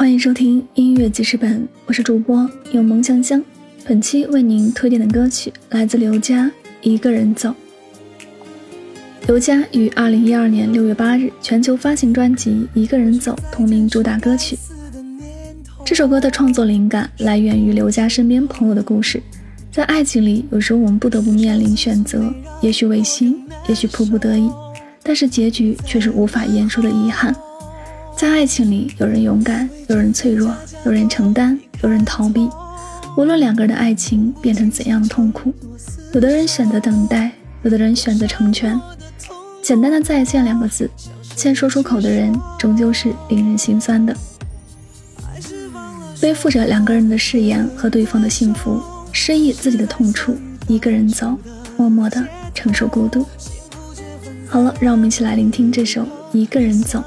欢迎收听音乐记事本，我是主播有梦香香。本期为您推荐的歌曲来自刘佳《一个人走》。刘佳于二零一二年六月八日全球发行专辑《一个人走》同名主打歌曲。这首歌的创作灵感来源于刘佳身边朋友的故事。在爱情里，有时候我们不得不面临选择，也许违心，也许迫不得已，但是结局却是无法言说的遗憾。在爱情里，有人勇敢，有人脆弱，有人承担，有人逃避。无论两个人的爱情变成怎样的痛苦，有的人选择等待，有的人选择成全。简单的再见两个字，先说出口的人，终究是令人心酸的。背负着两个人的誓言和对方的幸福。失忆自己的痛处，一个人走，默默的承受孤独。好了，让我们一起来聆听这首《一个人走》。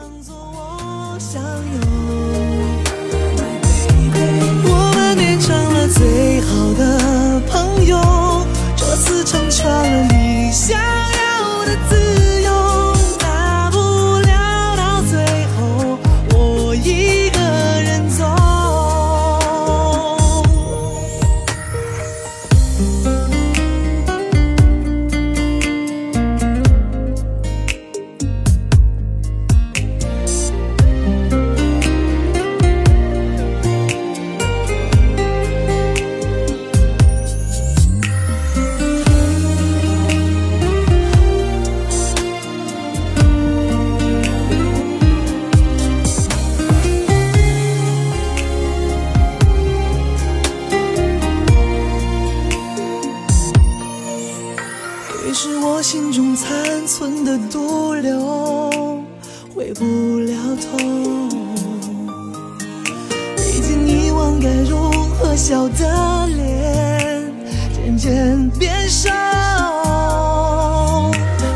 是我心中残存的毒瘤，回不了头。已经遗忘该如何笑的脸，渐渐变瘦。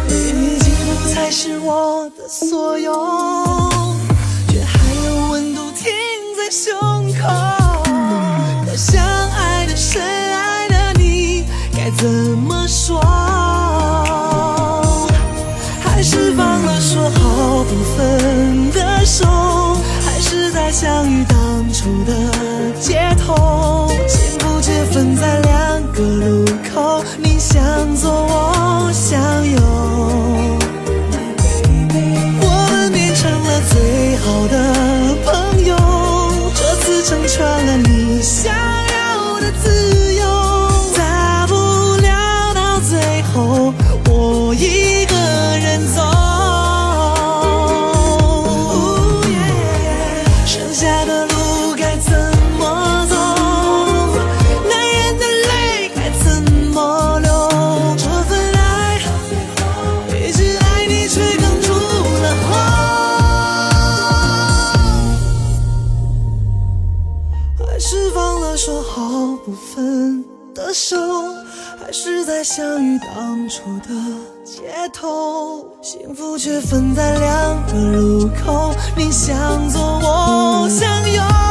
你几乎才是我的所有，却还有温度停在胸口。那相爱的深爱的你，该怎么说？还是放了说好不分的手，还是在相遇当初的街头，释放了说好不分的手，还是在相遇当初的街头，幸福却分在两个路口，你向左，我向右。